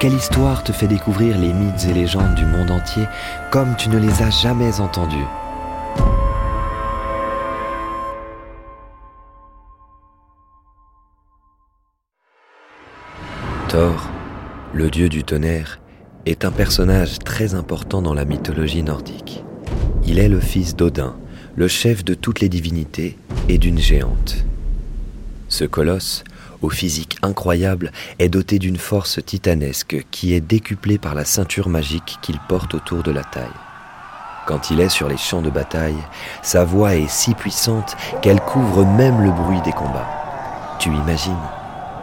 Quelle histoire te fait découvrir les mythes et légendes du monde entier comme tu ne les as jamais entendus Thor, le dieu du tonnerre, est un personnage très important dans la mythologie nordique. Il est le fils d'Odin, le chef de toutes les divinités et d'une géante. Ce colosse, au physique incroyable, est doté d'une force titanesque qui est décuplée par la ceinture magique qu'il porte autour de la taille. Quand il est sur les champs de bataille, sa voix est si puissante qu'elle couvre même le bruit des combats. Tu imagines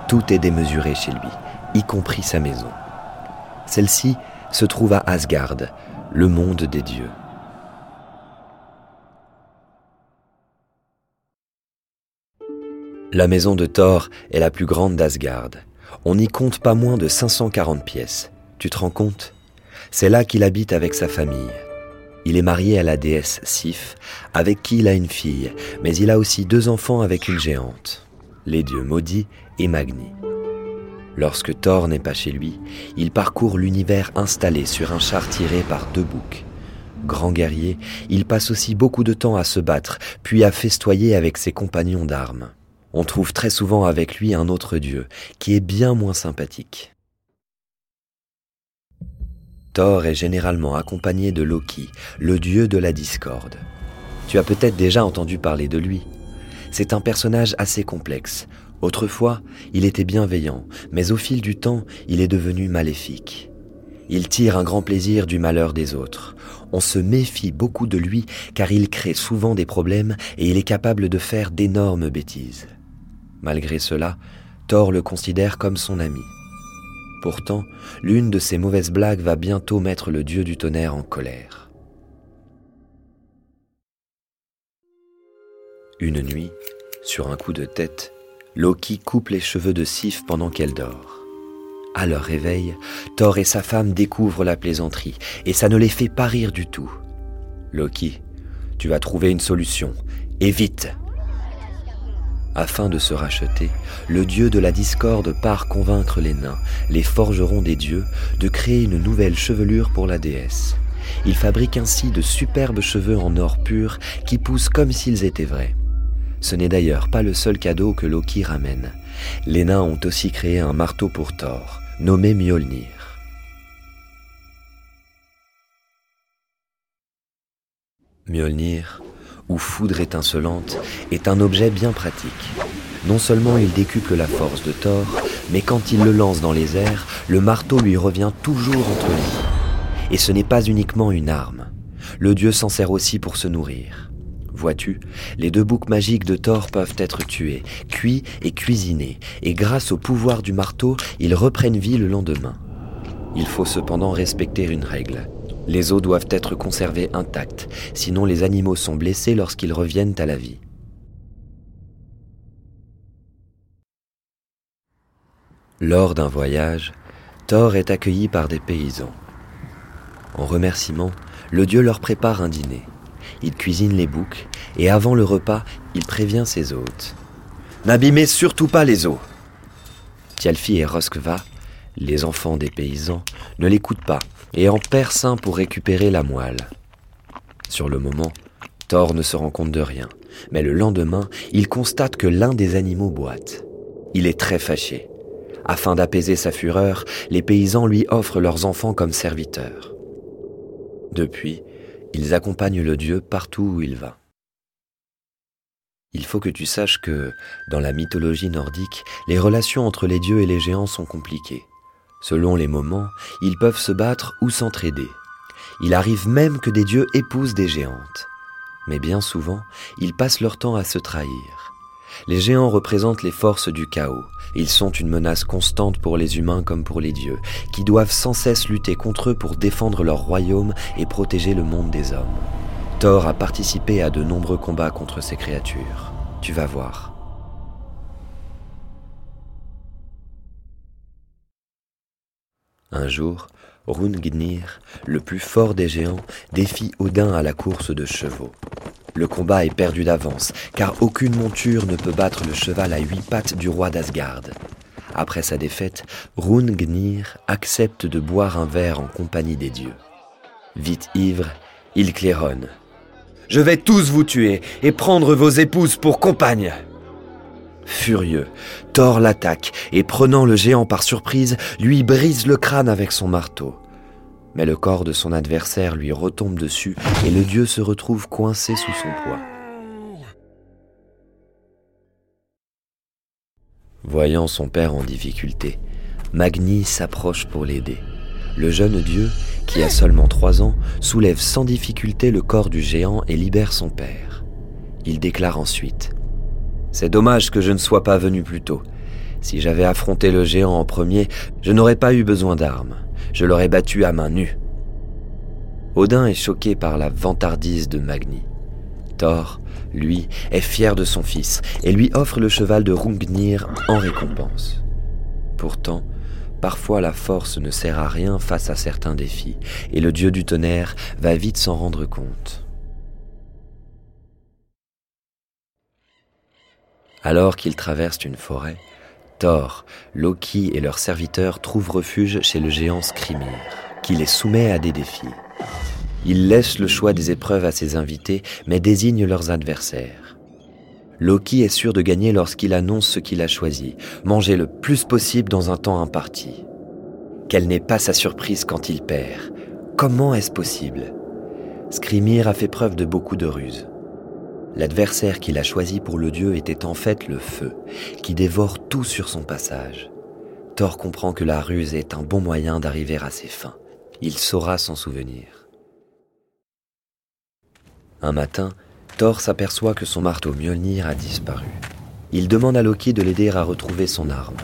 Tout est démesuré chez lui, y compris sa maison. Celle-ci se trouve à Asgard, le monde des dieux. La maison de Thor est la plus grande d'Asgard. On n'y compte pas moins de 540 pièces. Tu te rends compte? C'est là qu'il habite avec sa famille. Il est marié à la déesse Sif, avec qui il a une fille, mais il a aussi deux enfants avec une géante, les dieux maudits et Magni. Lorsque Thor n'est pas chez lui, il parcourt l'univers installé sur un char tiré par deux boucs. Grand guerrier, il passe aussi beaucoup de temps à se battre, puis à festoyer avec ses compagnons d'armes on trouve très souvent avec lui un autre dieu, qui est bien moins sympathique. Thor est généralement accompagné de Loki, le dieu de la discorde. Tu as peut-être déjà entendu parler de lui. C'est un personnage assez complexe. Autrefois, il était bienveillant, mais au fil du temps, il est devenu maléfique. Il tire un grand plaisir du malheur des autres. On se méfie beaucoup de lui car il crée souvent des problèmes et il est capable de faire d'énormes bêtises. Malgré cela, Thor le considère comme son ami. Pourtant, l'une de ses mauvaises blagues va bientôt mettre le dieu du tonnerre en colère. Une nuit, sur un coup de tête, Loki coupe les cheveux de Sif pendant qu'elle dort. À leur réveil, Thor et sa femme découvrent la plaisanterie, et ça ne les fait pas rire du tout. Loki, tu vas trouver une solution, et vite afin de se racheter, le dieu de la discorde part convaincre les nains, les forgerons des dieux, de créer une nouvelle chevelure pour la déesse. Il fabrique ainsi de superbes cheveux en or pur qui poussent comme s'ils étaient vrais. Ce n'est d'ailleurs pas le seul cadeau que Loki ramène. Les nains ont aussi créé un marteau pour Thor, nommé Mjolnir. Mjolnir, ou foudre étincelante, est un objet bien pratique. Non seulement il décuple la force de Thor, mais quand il le lance dans les airs, le marteau lui revient toujours entre les mains. Et ce n'est pas uniquement une arme. Le dieu s'en sert aussi pour se nourrir. Vois-tu, les deux boucs magiques de Thor peuvent être tués, cuits et cuisinés, et grâce au pouvoir du marteau, ils reprennent vie le lendemain. Il faut cependant respecter une règle. Les os doivent être conservés intacts, sinon les animaux sont blessés lorsqu'ils reviennent à la vie. Lors d'un voyage, Thor est accueilli par des paysans. En remerciement, le dieu leur prépare un dîner. Il cuisine les boucs et avant le repas, il prévient ses hôtes. N'abîmez surtout pas les os. Thialfi et Roskva, les enfants des paysans, ne l'écoutent pas et en perce un pour récupérer la moelle. Sur le moment, Thor ne se rend compte de rien, mais le lendemain, il constate que l'un des animaux boite. Il est très fâché. Afin d'apaiser sa fureur, les paysans lui offrent leurs enfants comme serviteurs. Depuis, ils accompagnent le dieu partout où il va. Il faut que tu saches que, dans la mythologie nordique, les relations entre les dieux et les géants sont compliquées. Selon les moments, ils peuvent se battre ou s'entraider. Il arrive même que des dieux épousent des géantes. Mais bien souvent, ils passent leur temps à se trahir. Les géants représentent les forces du chaos. Ils sont une menace constante pour les humains comme pour les dieux, qui doivent sans cesse lutter contre eux pour défendre leur royaume et protéger le monde des hommes. Thor a participé à de nombreux combats contre ces créatures. Tu vas voir. Un jour, Rungnir, le plus fort des géants, défie Odin à la course de chevaux. Le combat est perdu d'avance, car aucune monture ne peut battre le cheval à huit pattes du roi d'Asgard. Après sa défaite, Rungnir accepte de boire un verre en compagnie des dieux. Vite ivre, il claironne. Je vais tous vous tuer et prendre vos épouses pour compagnes. Furieux, Thor l'attaque et prenant le géant par surprise, lui brise le crâne avec son marteau. Mais le corps de son adversaire lui retombe dessus et le dieu se retrouve coincé sous son poids. Voyant son père en difficulté, Magni s'approche pour l'aider. Le jeune dieu, qui a seulement trois ans, soulève sans difficulté le corps du géant et libère son père. Il déclare ensuite c'est dommage que je ne sois pas venu plus tôt. Si j'avais affronté le géant en premier, je n'aurais pas eu besoin d'armes. Je l'aurais battu à main nue. Odin est choqué par la vantardise de Magni. Thor, lui, est fier de son fils et lui offre le cheval de Rungnir en récompense. Pourtant, parfois la force ne sert à rien face à certains défis, et le dieu du tonnerre va vite s'en rendre compte. Alors qu'ils traversent une forêt, Thor, Loki et leurs serviteurs trouvent refuge chez le géant Skrimir, qui les soumet à des défis. Il laisse le choix des épreuves à ses invités, mais désigne leurs adversaires. Loki est sûr de gagner lorsqu'il annonce ce qu'il a choisi, manger le plus possible dans un temps imparti. Quelle n'est pas sa surprise quand il perd Comment est-ce possible? Skrimir a fait preuve de beaucoup de ruse. L'adversaire qu'il a choisi pour le dieu était en fait le feu, qui dévore tout sur son passage. Thor comprend que la ruse est un bon moyen d'arriver à ses fins. Il saura s'en souvenir. Un matin, Thor s'aperçoit que son marteau Mjolnir a disparu. Il demande à Loki de l'aider à retrouver son arme.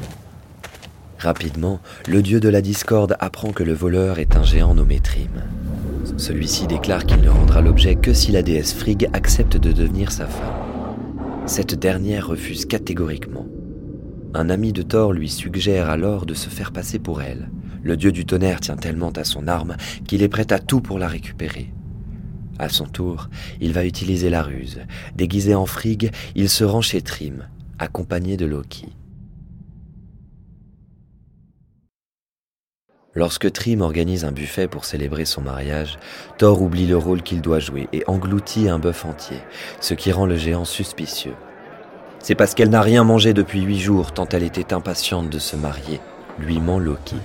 Rapidement, le dieu de la discorde apprend que le voleur est un géant nommé Trim. Celui-ci déclare qu'il ne rendra l'objet que si la déesse Frigg accepte de devenir sa femme. Cette dernière refuse catégoriquement. Un ami de Thor lui suggère alors de se faire passer pour elle. Le dieu du tonnerre tient tellement à son arme qu'il est prêt à tout pour la récupérer. À son tour, il va utiliser la ruse. Déguisé en Frigg, il se rend chez Trim, accompagné de Loki. Lorsque Trim organise un buffet pour célébrer son mariage, Thor oublie le rôle qu'il doit jouer et engloutit un bœuf entier, ce qui rend le géant suspicieux. C'est parce qu'elle n'a rien mangé depuis huit jours tant elle était impatiente de se marier, lui ment Loki.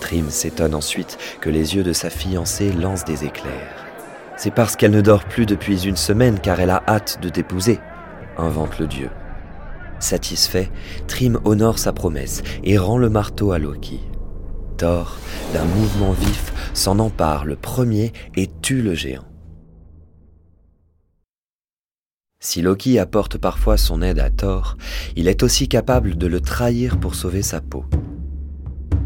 Trim s'étonne ensuite que les yeux de sa fiancée lancent des éclairs. C'est parce qu'elle ne dort plus depuis une semaine car elle a hâte de t'épouser, invente le dieu. Satisfait, Trim honore sa promesse et rend le marteau à Loki. Thor, d'un mouvement vif, s'en empare le premier et tue le géant. Si Loki apporte parfois son aide à Thor, il est aussi capable de le trahir pour sauver sa peau.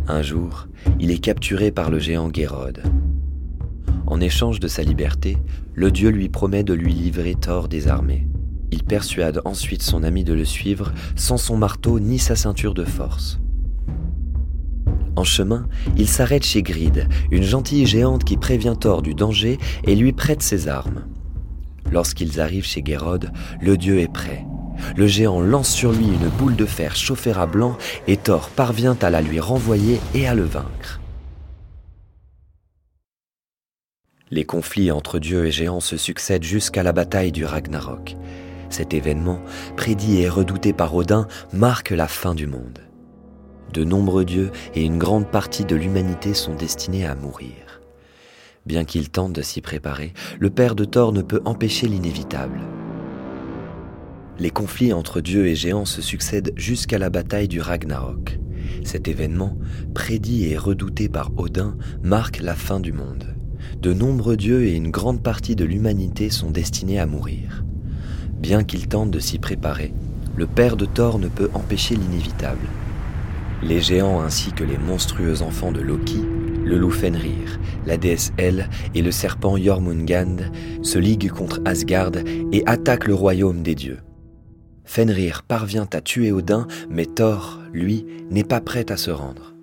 Un jour, il est capturé par le géant Gérode. En échange de sa liberté, le dieu lui promet de lui livrer Thor désarmé. Il persuade ensuite son ami de le suivre sans son marteau ni sa ceinture de force. En chemin, il s'arrête chez Grid, une gentille géante qui prévient Thor du danger et lui prête ses armes. Lorsqu'ils arrivent chez Gérode, le dieu est prêt. Le géant lance sur lui une boule de fer chauffée à blanc et Thor parvient à la lui renvoyer et à le vaincre. Les conflits entre dieux et géants se succèdent jusqu'à la bataille du Ragnarok. Cet événement, prédit et redouté par Odin, marque la fin du monde. De nombreux dieux et une grande partie de l'humanité sont destinés à mourir. Bien qu'il tente de s'y préparer, le père de Thor ne peut empêcher l'inévitable. Les conflits entre dieux et géants se succèdent jusqu'à la bataille du Ragnarok. Cet événement, prédit et redouté par Odin, marque la fin du monde. De nombreux dieux et une grande partie de l'humanité sont destinés à mourir. Bien qu'il tente de s'y préparer, le père de Thor ne peut empêcher l'inévitable. Les géants ainsi que les monstrueux enfants de Loki, le loup Fenrir, la déesse El et le serpent Jormungand se liguent contre Asgard et attaquent le royaume des dieux. Fenrir parvient à tuer Odin, mais Thor, lui, n'est pas prêt à se rendre.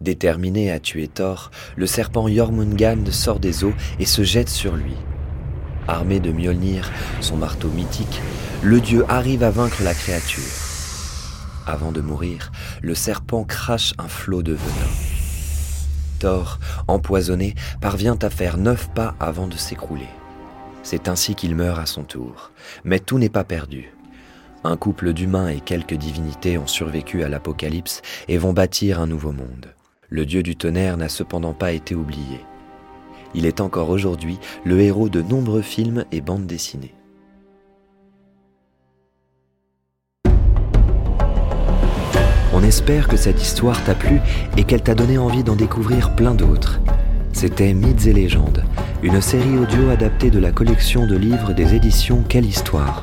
Déterminé à tuer Thor, le serpent Jormungand sort des eaux et se jette sur lui. Armé de Mjolnir, son marteau mythique, le dieu arrive à vaincre la créature. Avant de mourir, le serpent crache un flot de venin. Thor, empoisonné, parvient à faire neuf pas avant de s'écrouler. C'est ainsi qu'il meurt à son tour. Mais tout n'est pas perdu. Un couple d'humains et quelques divinités ont survécu à l'Apocalypse et vont bâtir un nouveau monde. Le dieu du tonnerre n'a cependant pas été oublié il est encore aujourd'hui le héros de nombreux films et bandes dessinées. On espère que cette histoire t'a plu et qu'elle t'a donné envie d'en découvrir plein d'autres. C'était Mythes et légendes, une série audio adaptée de la collection de livres des éditions Quelle Histoire.